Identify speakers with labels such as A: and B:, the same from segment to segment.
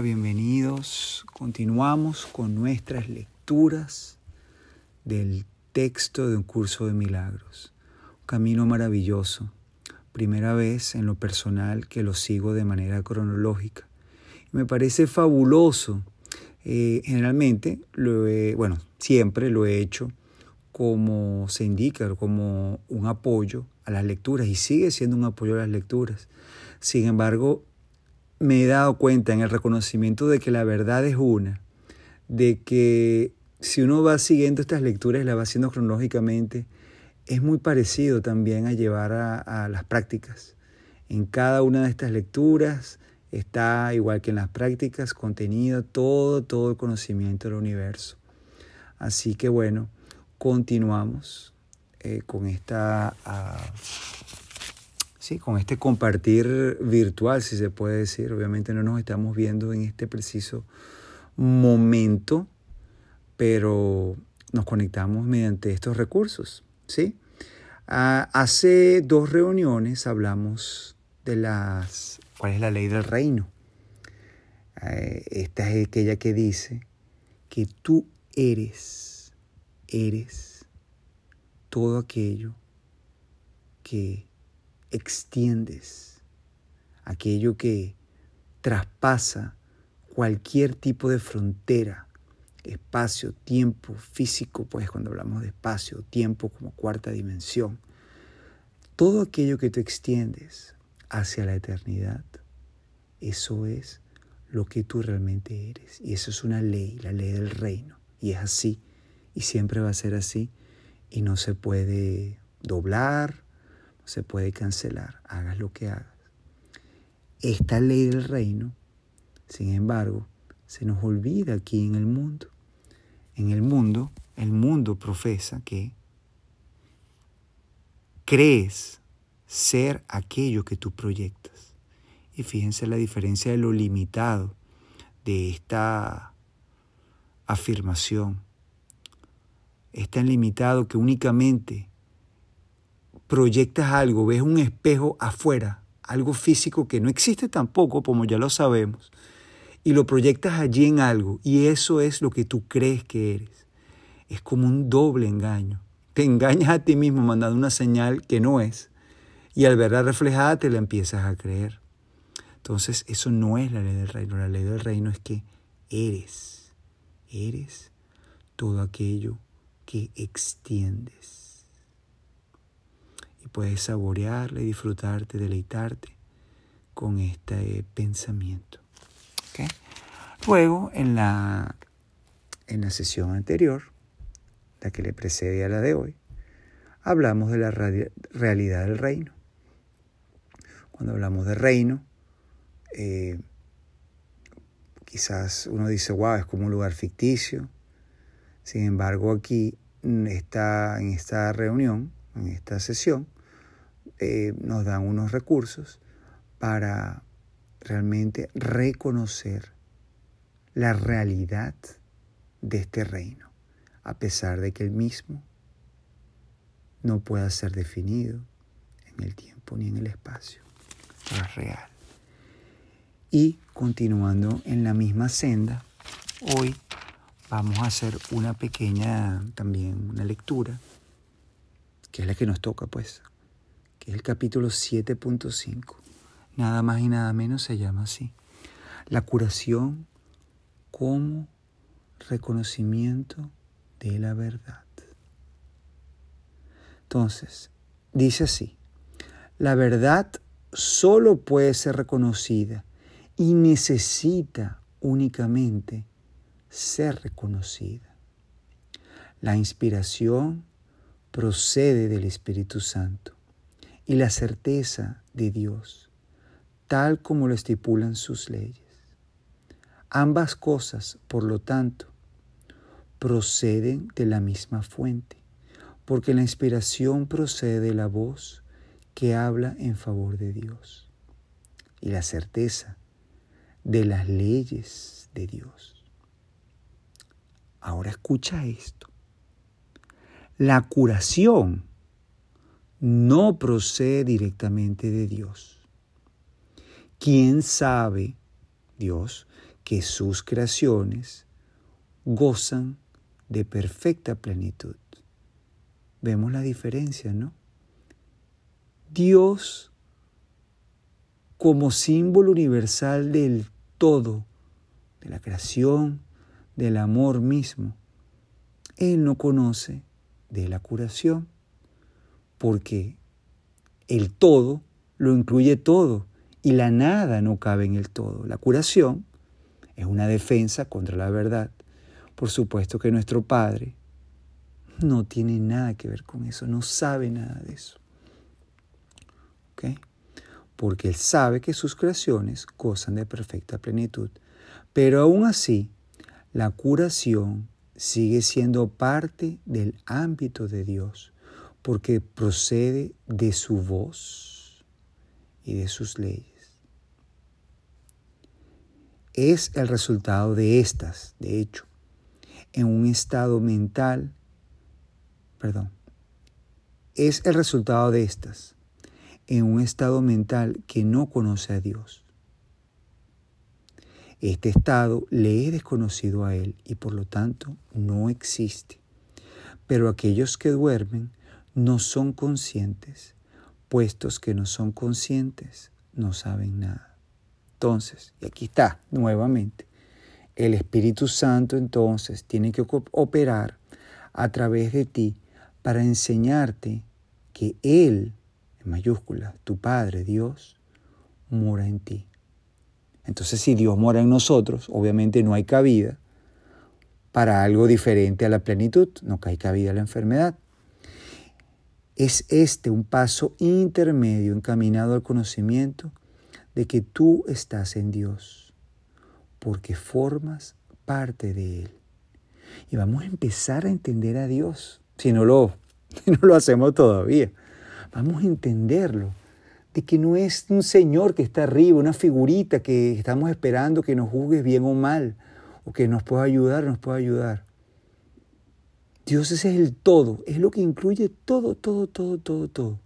A: Bienvenidos. Continuamos con nuestras lecturas del texto de un curso de milagros. Un camino maravilloso. Primera vez en lo personal que lo sigo de manera cronológica. Me parece fabuloso. Eh, generalmente, lo he, bueno, siempre lo he hecho como se indica, como un apoyo a las lecturas y sigue siendo un apoyo a las lecturas. Sin embargo, me he dado cuenta en el reconocimiento de que la verdad es una, de que si uno va siguiendo estas lecturas y las va haciendo cronológicamente, es muy parecido también a llevar a, las prácticas. En cada una de estas lecturas está, igual que en las prácticas, contenido todo, todo el conocimiento del universo. Así que bueno, continuamos eh, con esta... Uh, Sí, con este compartir virtual, si se puede decir. Obviamente no nos estamos viendo en este preciso momento, pero nos conectamos mediante estos recursos. ¿sí? Ah, hace dos reuniones hablamos de las, cuál es la ley del reino. Eh, esta es aquella que dice que tú eres, eres todo aquello que extiendes, aquello que traspasa cualquier tipo de frontera, espacio, tiempo, físico, pues cuando hablamos de espacio, tiempo como cuarta dimensión, todo aquello que tú extiendes hacia la eternidad, eso es lo que tú realmente eres. Y eso es una ley, la ley del reino. Y es así, y siempre va a ser así, y no se puede doblar, se puede cancelar, hagas lo que hagas. Esta ley del reino, sin embargo, se nos olvida aquí en el mundo. En el mundo, el mundo profesa que crees ser aquello que tú proyectas. Y fíjense la diferencia de lo limitado de esta afirmación. Es tan limitado que únicamente proyectas algo, ves un espejo afuera, algo físico que no existe tampoco, como ya lo sabemos, y lo proyectas allí en algo, y eso es lo que tú crees que eres. Es como un doble engaño. Te engañas a ti mismo mandando una señal que no es, y al verla reflejada te la empiezas a creer. Entonces, eso no es la ley del reino. La ley del reino es que eres, eres todo aquello que extiendes y puedes saborearle, disfrutarte, deleitarte con este pensamiento. Luego, en la, en la sesión anterior, la que le precede a la de hoy, hablamos de la realidad del reino. Cuando hablamos de reino, eh, quizás uno dice, wow, es como un lugar ficticio. Sin embargo, aquí está, en esta reunión, en esta sesión, eh, nos dan unos recursos para realmente reconocer la realidad de este reino, a pesar de que el mismo no pueda ser definido en el tiempo ni en el espacio, es real. Y continuando en la misma senda, hoy vamos a hacer una pequeña, también una lectura, que es la que nos toca, pues, es el capítulo 7.5. Nada más y nada menos se llama así. La curación como reconocimiento de la verdad. Entonces, dice así, la verdad solo puede ser reconocida y necesita únicamente ser reconocida. La inspiración procede del Espíritu Santo y la certeza de Dios, tal como lo estipulan sus leyes. Ambas cosas, por lo tanto, proceden de la misma fuente, porque la inspiración procede de la voz que habla en favor de Dios y la certeza de las leyes de Dios. Ahora escucha esto. La curación no procede directamente de Dios. ¿Quién sabe, Dios, que sus creaciones gozan de perfecta plenitud. Vemos la diferencia, ¿no? Dios como símbolo universal del todo, de la creación, del amor mismo. Él no conoce de la curación, porque el todo lo incluye todo y la nada no cabe en el todo. La curación es una defensa contra la verdad. Por supuesto que nuestro Padre no tiene nada que ver con eso, no sabe nada de eso. Porque Él sabe que sus creaciones gozan de perfecta plenitud. Pero aún así, la curación sigue siendo parte del ámbito de Dios, porque procede de su voz y de sus leyes. Es el resultado de estas, de hecho, en un estado mental, perdón, es el resultado de estas, en un estado mental que no conoce a Dios este estado le es desconocido a él y por lo tanto no existe. Pero aquellos que duermen no son conscientes, puestos que no son conscientes, no saben nada. Entonces, y aquí está nuevamente, el Espíritu Santo entonces tiene que operar a través de ti para enseñarte que Él, en mayúsculas, tu Padre Dios, mora en ti. Entonces, si Dios mora en nosotros, obviamente no hay cabida para algo diferente a la plenitud, no hay cabida a la enfermedad. Es este un paso intermedio encaminado al conocimiento de que tú estás en Dios, porque formas parte de Él. Y vamos a empezar a entender a Dios, si no lo, si no lo hacemos todavía. Vamos a entenderlo de que no es un Señor que está arriba, una figurita que estamos esperando que nos juzgue bien o mal, o que nos pueda ayudar, nos pueda ayudar. Dios es el todo, es lo que incluye todo, todo, todo, todo, todo.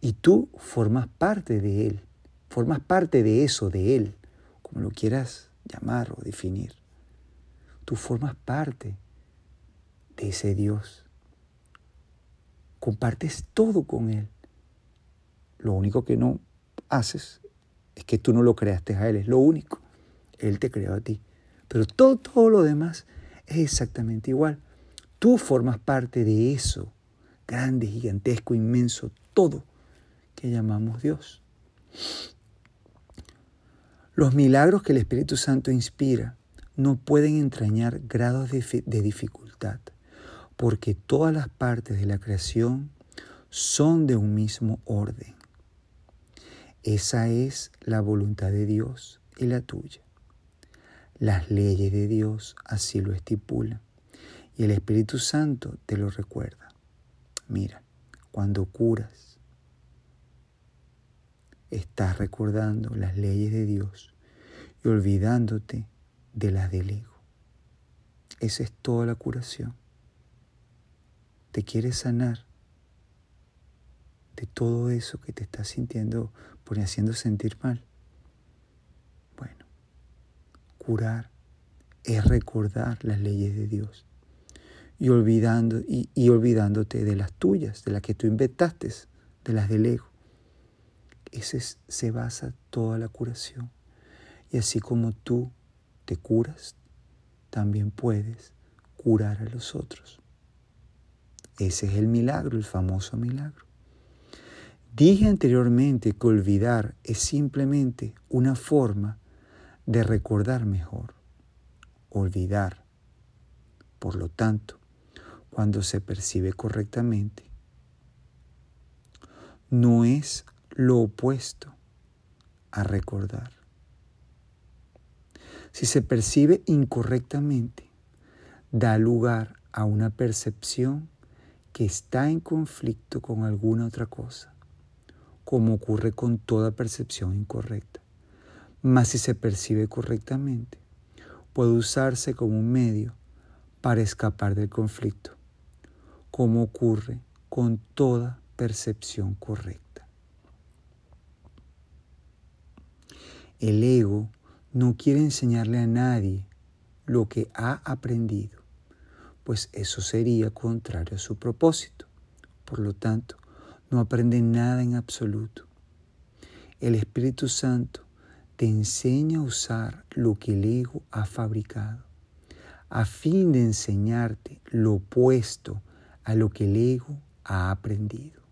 A: Y tú formas parte de Él, formas parte de eso, de Él, como lo quieras llamar o definir. Tú formas parte de ese Dios. Compartes todo con Él. Lo único que no haces es que tú no lo creaste a Él, es lo único. Él te creó a ti. Pero todo, todo lo demás es exactamente igual. Tú formas parte de eso, grande, gigantesco, inmenso, todo que llamamos Dios. Los milagros que el Espíritu Santo inspira no pueden entrañar grados de, de dificultad, porque todas las partes de la creación son de un mismo orden. Esa es la voluntad de Dios y la tuya. Las leyes de Dios así lo estipulan y el Espíritu Santo te lo recuerda. Mira, cuando curas, estás recordando las leyes de Dios y olvidándote de las del ego. Esa es toda la curación. Te quieres sanar de todo eso que te estás sintiendo por haciendo sentir mal. Bueno, curar es recordar las leyes de Dios y, olvidando, y, y olvidándote de las tuyas, de las que tú inventaste, de las del ego. Ese se basa toda la curación. Y así como tú te curas, también puedes curar a los otros. Ese es el milagro, el famoso milagro. Dije anteriormente que olvidar es simplemente una forma de recordar mejor. Olvidar, por lo tanto, cuando se percibe correctamente, no es lo opuesto a recordar. Si se percibe incorrectamente, da lugar a una percepción que está en conflicto con alguna otra cosa como ocurre con toda percepción incorrecta. Mas si se percibe correctamente, puede usarse como un medio para escapar del conflicto, como ocurre con toda percepción correcta. El ego no quiere enseñarle a nadie lo que ha aprendido, pues eso sería contrario a su propósito. Por lo tanto, no aprende nada en absoluto. El Espíritu Santo te enseña a usar lo que el ego ha fabricado, a fin de enseñarte lo opuesto a lo que el ego ha aprendido.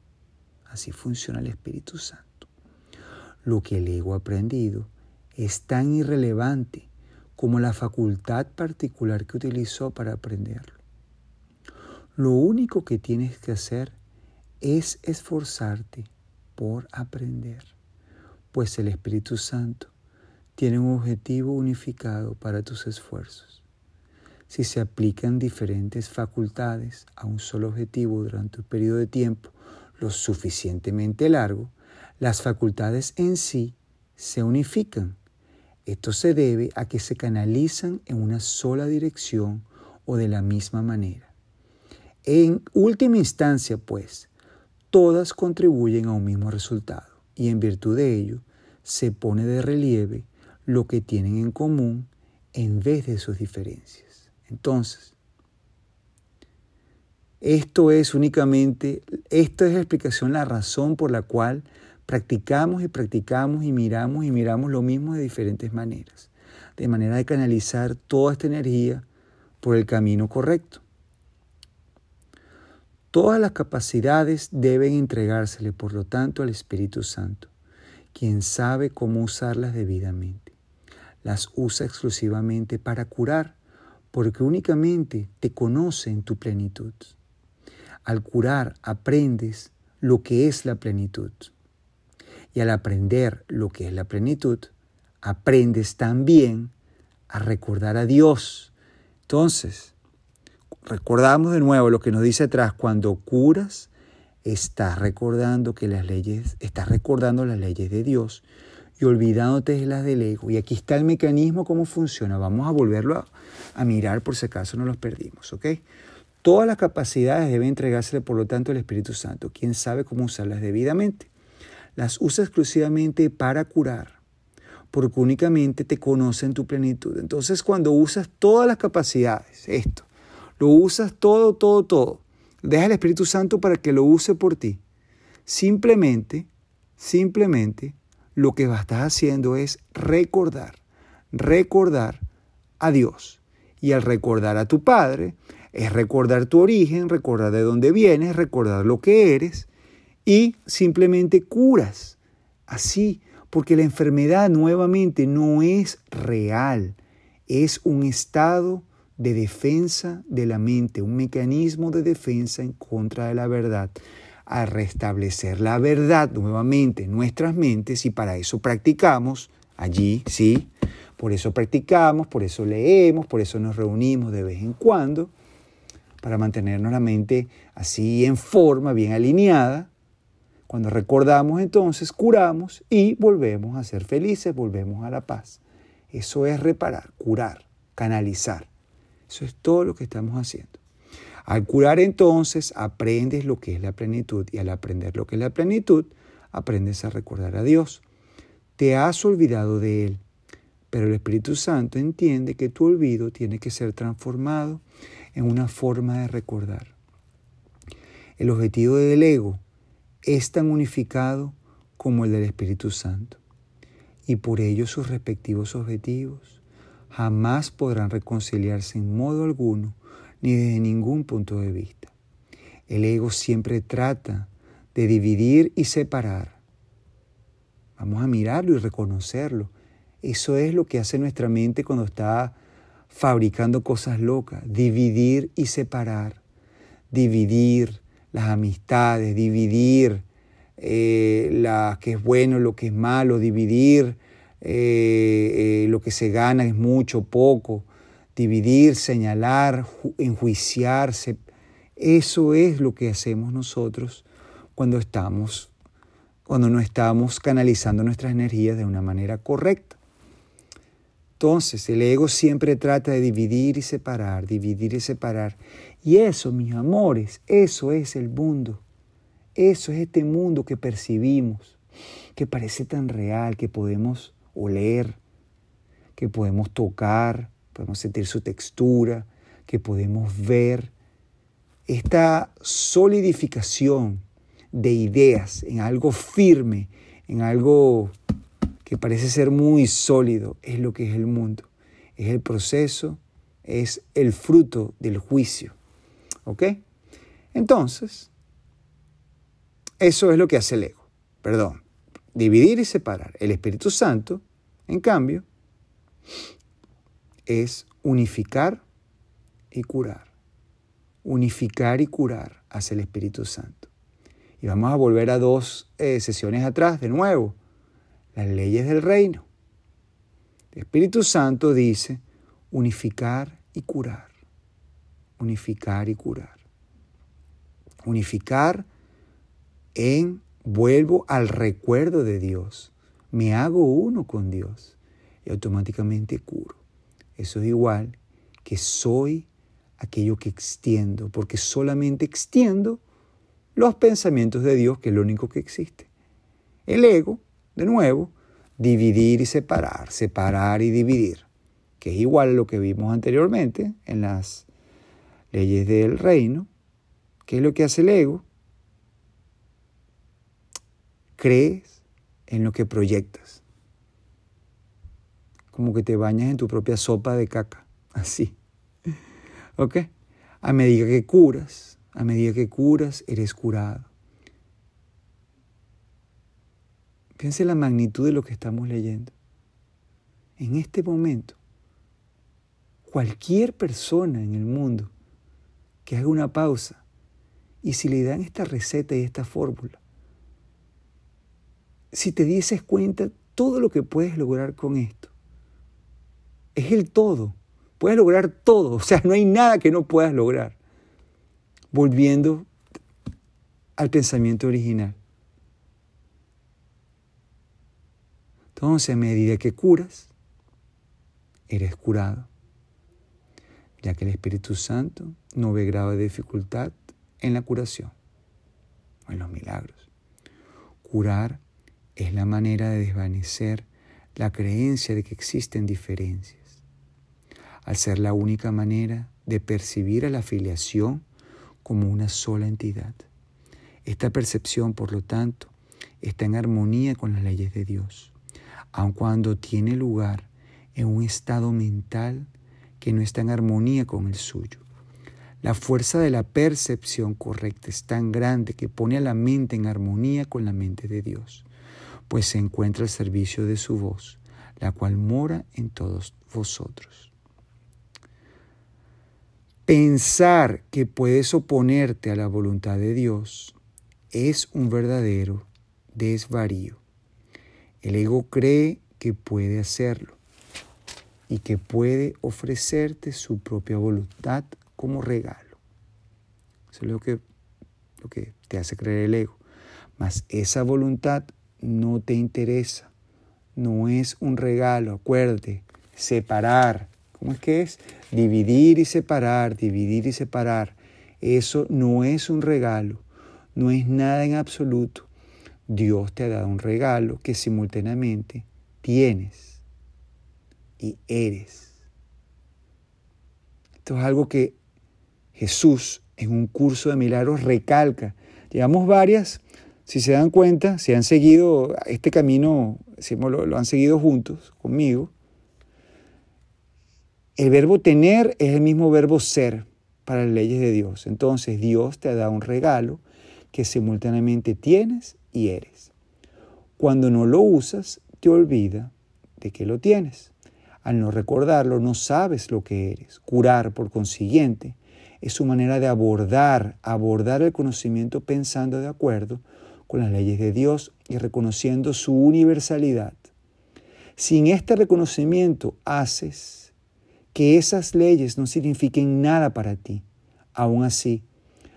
A: Así funciona el Espíritu Santo. Lo que el ego ha aprendido es tan irrelevante como la facultad particular que utilizó para aprenderlo. Lo único que tienes que hacer es esforzarte por aprender, pues el Espíritu Santo tiene un objetivo unificado para tus esfuerzos. Si se aplican diferentes facultades a un solo objetivo durante un periodo de tiempo lo suficientemente largo, las facultades en sí se unifican. Esto se debe a que se canalizan en una sola dirección o de la misma manera. En última instancia, pues, todas contribuyen a un mismo resultado y en virtud de ello se pone de relieve lo que tienen en común en vez de sus diferencias. Entonces, esto es únicamente, esta es la explicación, la razón por la cual practicamos y practicamos y miramos y miramos lo mismo de diferentes maneras, de manera de canalizar toda esta energía por el camino correcto. Todas las capacidades deben entregársele, por lo tanto, al Espíritu Santo, quien sabe cómo usarlas debidamente. Las usa exclusivamente para curar, porque únicamente te conoce en tu plenitud. Al curar aprendes lo que es la plenitud. Y al aprender lo que es la plenitud, aprendes también a recordar a Dios. Entonces, recordamos de nuevo lo que nos dice atrás, cuando curas, estás recordando que las leyes, estás recordando las leyes de Dios y olvidándote de las del ego. Y aquí está el mecanismo, cómo funciona. Vamos a volverlo a, mirar por si acaso no los perdimos, ¿ok? Todas las capacidades deben entregársele, por lo tanto, al Espíritu Santo, quien sabe cómo usarlas debidamente. Las usa exclusivamente para curar, porque únicamente te conoce en tu plenitud. Entonces, cuando usas todas las capacidades, esto, lo usas todo, todo, todo, deja al Espíritu Santo para que lo use por ti. Simplemente, simplemente, lo que estás haciendo es recordar, recordar a Dios. Y al recordar a tu Padre, es recordar tu origen, recordar de dónde vienes, recordar lo que eres y simplemente curas. Así, porque la enfermedad nuevamente no es real, es un estado de defensa de la mente, un mecanismo de defensa en contra de la verdad. Al restablecer la verdad nuevamente en nuestras mentes y para eso practicamos allí, ¿sí? Por eso practicamos, por eso leemos, por eso nos reunimos de vez en cuando para mantenernos la mente así en forma, bien alineada. Cuando recordamos entonces, curamos y volvemos a ser felices, volvemos a la paz. Eso es reparar, curar, canalizar. Eso es todo lo que estamos haciendo. Al curar entonces aprendes lo que es la plenitud y al aprender lo que es la plenitud, aprendes a recordar a Dios. Te has olvidado de Él, pero el Espíritu Santo entiende que tu olvido tiene que ser transformado en una forma de recordar. El objetivo del ego es tan unificado como el del Espíritu Santo, y por ello sus respectivos objetivos jamás podrán reconciliarse en modo alguno ni desde ningún punto de vista. El ego siempre trata de dividir y separar. Vamos a mirarlo y reconocerlo. Eso es lo que hace nuestra mente cuando está fabricando cosas locas, dividir y separar, dividir las amistades, dividir eh, la, que es bueno, lo que es malo, dividir eh, eh, lo que se gana es mucho, poco, dividir, señalar, enjuiciarse. Eso es lo que hacemos nosotros cuando estamos, cuando no estamos canalizando nuestras energías de una manera correcta. Entonces, el ego siempre trata de dividir y separar, dividir y separar. Y eso, mis amores, eso es el mundo. Eso es este mundo que percibimos, que parece tan real, que podemos oler, que podemos tocar, podemos sentir su textura, que podemos ver. Esta solidificación de ideas en algo firme, en algo que parece ser muy sólido, es lo que es el mundo. Es el proceso, es el fruto del juicio. ¿Ok? Entonces, eso es lo que hace el ego. Perdón, dividir y separar. El Espíritu Santo, en cambio, es unificar y curar. Unificar y curar hacia el Espíritu Santo. Y vamos a volver a dos eh, sesiones atrás de nuevo. Las leyes del reino. El Espíritu Santo dice unificar y curar. Unificar y curar. Unificar en vuelvo al recuerdo de Dios. Me hago uno con Dios y automáticamente curo. Eso es igual que soy aquello que extiendo, porque solamente extiendo los pensamientos de Dios, que es lo único que existe. El ego, de nuevo, dividir y separar, separar y dividir, que es igual a lo que vimos anteriormente en las leyes del reino. ¿Qué es lo que hace el ego? Crees en lo que proyectas. Como que te bañas en tu propia sopa de caca, así. ¿Ok? A medida que curas, a medida que curas, eres curado. Piense la magnitud de lo que estamos leyendo. En este momento, cualquier persona en el mundo que haga una pausa y si le dan esta receta y esta fórmula, si te dieses cuenta todo lo que puedes lograr con esto, es el todo. Puedes lograr todo, o sea, no hay nada que no puedas lograr volviendo al pensamiento original. Entonces, a medida que curas, eres curado, ya que el Espíritu Santo no ve grado de dificultad en la curación o en los milagros. Curar es la manera de desvanecer la creencia de que existen diferencias, al ser la única manera de percibir a la afiliación como una sola entidad. Esta percepción, por lo tanto, está en armonía con las leyes de Dios, aun cuando tiene lugar en un estado mental que no está en armonía con el suyo. La fuerza de la percepción correcta es tan grande que pone a la mente en armonía con la mente de Dios, pues se encuentra al servicio de su voz, la cual mora en todos vosotros. Pensar que puedes oponerte a la voluntad de Dios es un verdadero desvarío. El ego cree que puede hacerlo y que puede ofrecerte su propia voluntad como regalo. Eso es lo que, te hace creer el ego. Mas esa voluntad no te interesa, no es un regalo, acuérdate, separar ¿Cómo es que es? Dividir y separar, dividir y separar. Eso no es un regalo, no es nada en absoluto. Dios te ha dado un regalo que simultáneamente tienes y eres. Esto es algo que Jesús en un curso de milagros recalca. Llevamos varias, si se dan cuenta, si han seguido este camino, si lo, lo han seguido juntos conmigo, el verbo tener es el mismo verbo ser para las leyes de Dios. Entonces Dios te dado un regalo que simultáneamente tienes y eres. Cuando no lo usas, te olvida de que lo tienes. Al no recordarlo, no sabes lo que eres. Curar, por consiguiente, es su manera de abordar, abordar el conocimiento pensando de acuerdo con las leyes de Dios y reconociendo su universalidad. Sin este reconocimiento haces que esas leyes no signifiquen nada para ti. Aún así,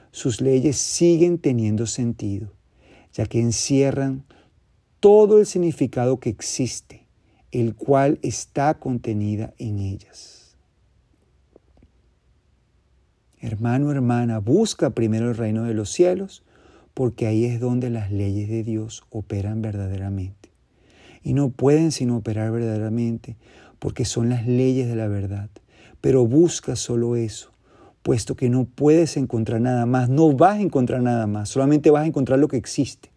A: sus leyes siguen teniendo sentido, ya que encierran todo el significado que existe, el cual está contenida en ellas. Hermano, hermana, busca primero el reino de los cielos, porque ahí es donde las leyes de Dios operan verdaderamente. Y no pueden sino operar verdaderamente porque son las leyes de la verdad. Pero busca solo eso, puesto que no puedes encontrar nada más, no vas a encontrar nada más, solamente vas a encontrar lo que existe.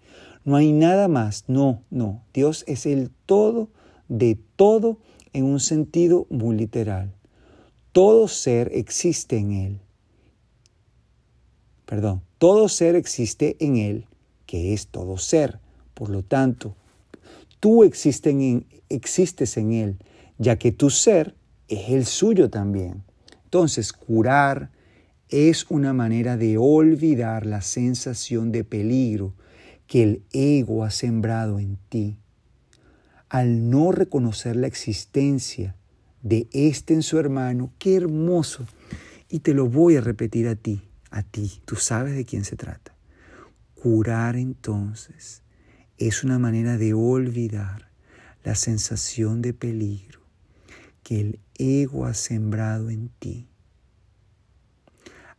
A: No hay nada más, no, no. Dios es el todo de todo en un sentido muy literal. Todo ser existe en Él. Perdón, todo ser existe en Él, que es todo ser. Por lo tanto, tú existes en, existes en Él, ya que tu ser es el suyo también. Entonces, curar es una manera de olvidar la sensación de peligro que el ego ha sembrado en ti. Al no reconocer la existencia de este en su hermano, qué hermoso. Y te lo voy a repetir a ti, a ti, tú sabes de quién se trata. Curar entonces es una manera de olvidar la sensación de peligro que el ego ha sembrado en ti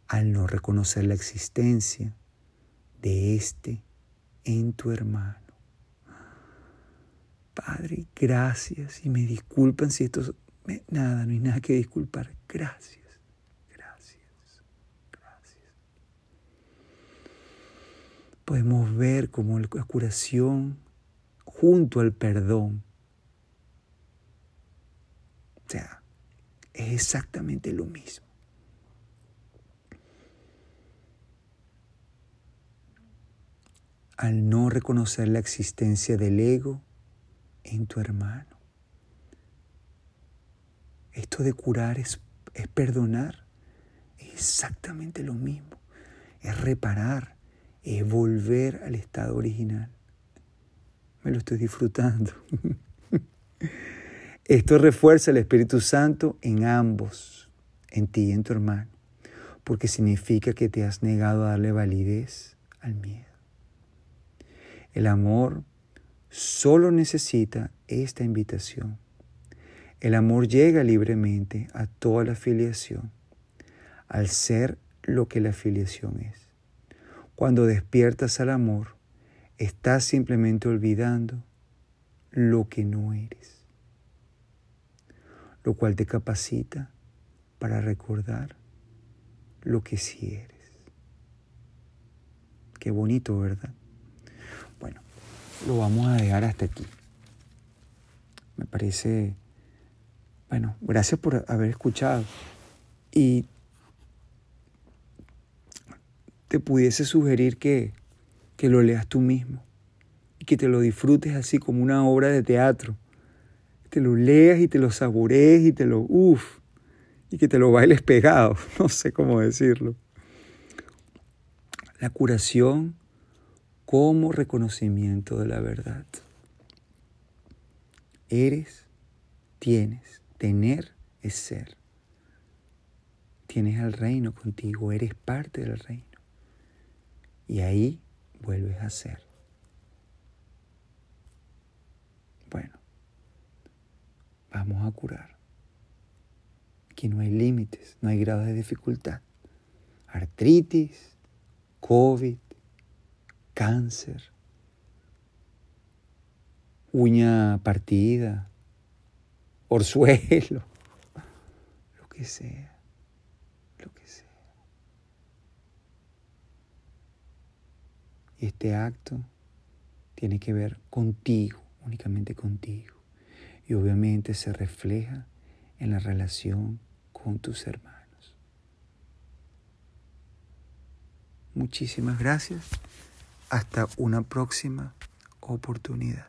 A: al no reconocer la existencia de este en tu hermano. Padre, gracias y me disculpan si esto... nada, no hay nada que disculpar. Gracias, gracias, gracias. Podemos ver cómo la curación junto al perdón sea, es exactamente lo mismo. Al no reconocer la existencia del ego en tu hermano. Esto de curar es, es perdonar. Es exactamente lo mismo. Es reparar. Es volver al estado original. Me lo estoy disfrutando. Esto refuerza el Espíritu Santo en ambos, en ti y en tu hermano, porque significa que te has negado a darle validez al miedo. El amor solo necesita esta invitación. El amor llega libremente a toda la filiación, al ser lo que la filiación es. Cuando despiertas al amor, estás simplemente olvidando lo que no eres lo cual te capacita para recordar lo que sí eres. Qué bonito, ¿verdad? Bueno, lo vamos a dejar hasta aquí. Me parece, bueno, gracias por haber escuchado. Y te pudiese sugerir que, que lo leas tú mismo y que te lo disfrutes así como una obra de teatro te lo leas y te lo saborees y te lo, uff, y que te lo bailes pegado, no sé cómo decirlo. La curación como reconocimiento de la verdad. Eres, tienes, tener es ser. Tienes al reino contigo, eres parte del reino. Y ahí vuelves a ser. Bueno, vamos a curar. Aquí no hay límites, no hay grados de dificultad. Artritis, COVID, cáncer, uña partida, orzuelo, lo que sea, lo que sea. Y este acto tiene que ver contigo, únicamente contigo y obviamente se refleja en la relación con tus hermanos. Muchísimas gracias. Hasta una próxima oportunidad.